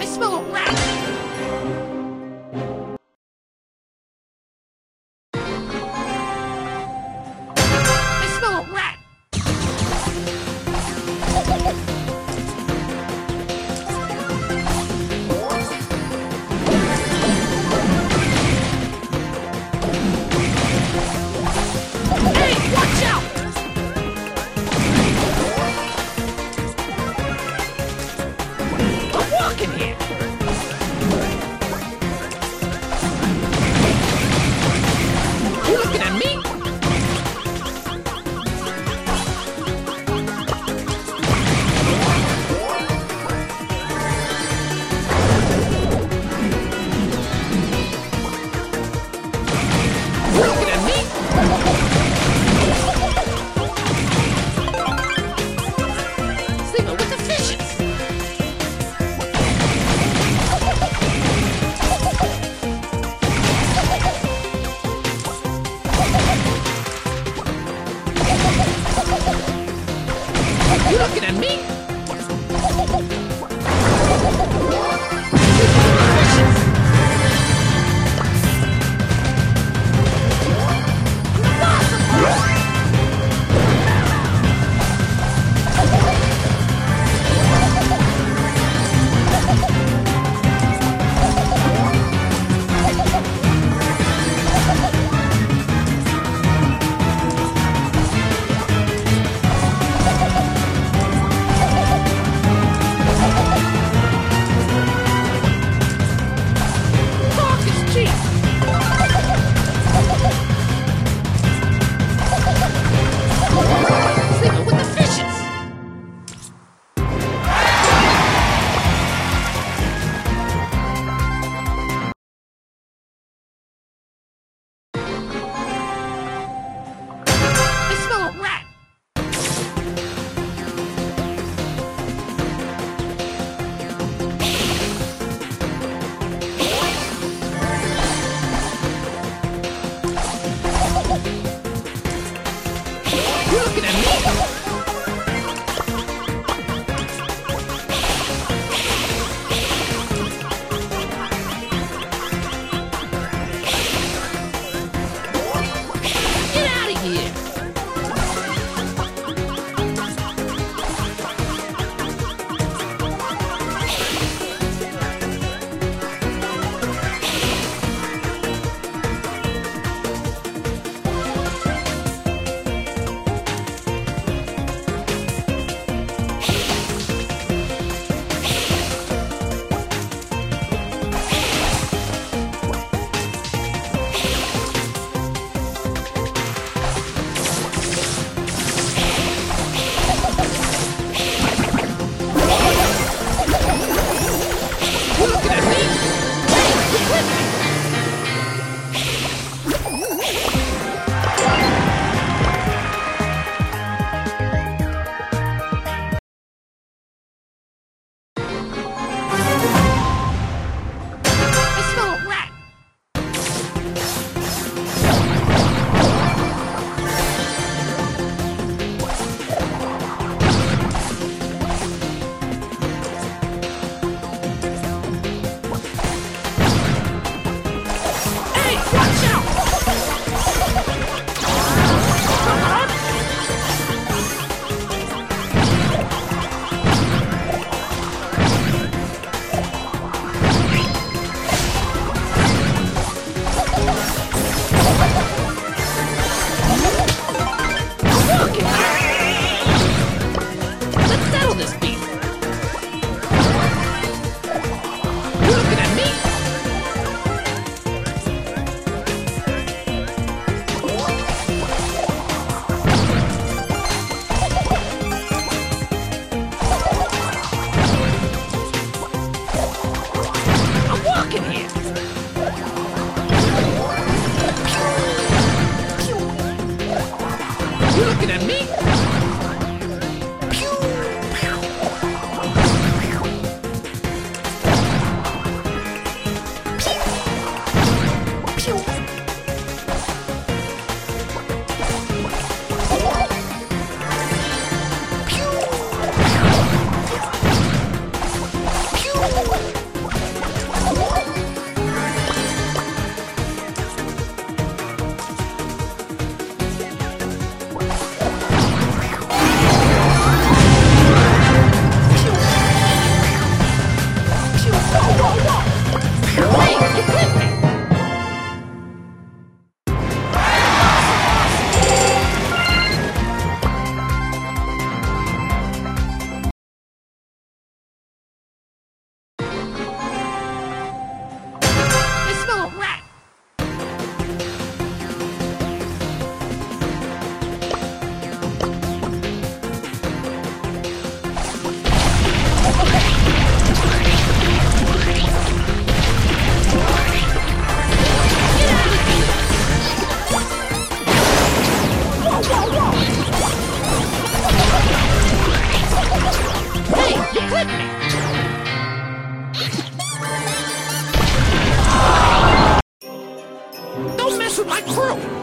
I smell a rat! All right. Crew.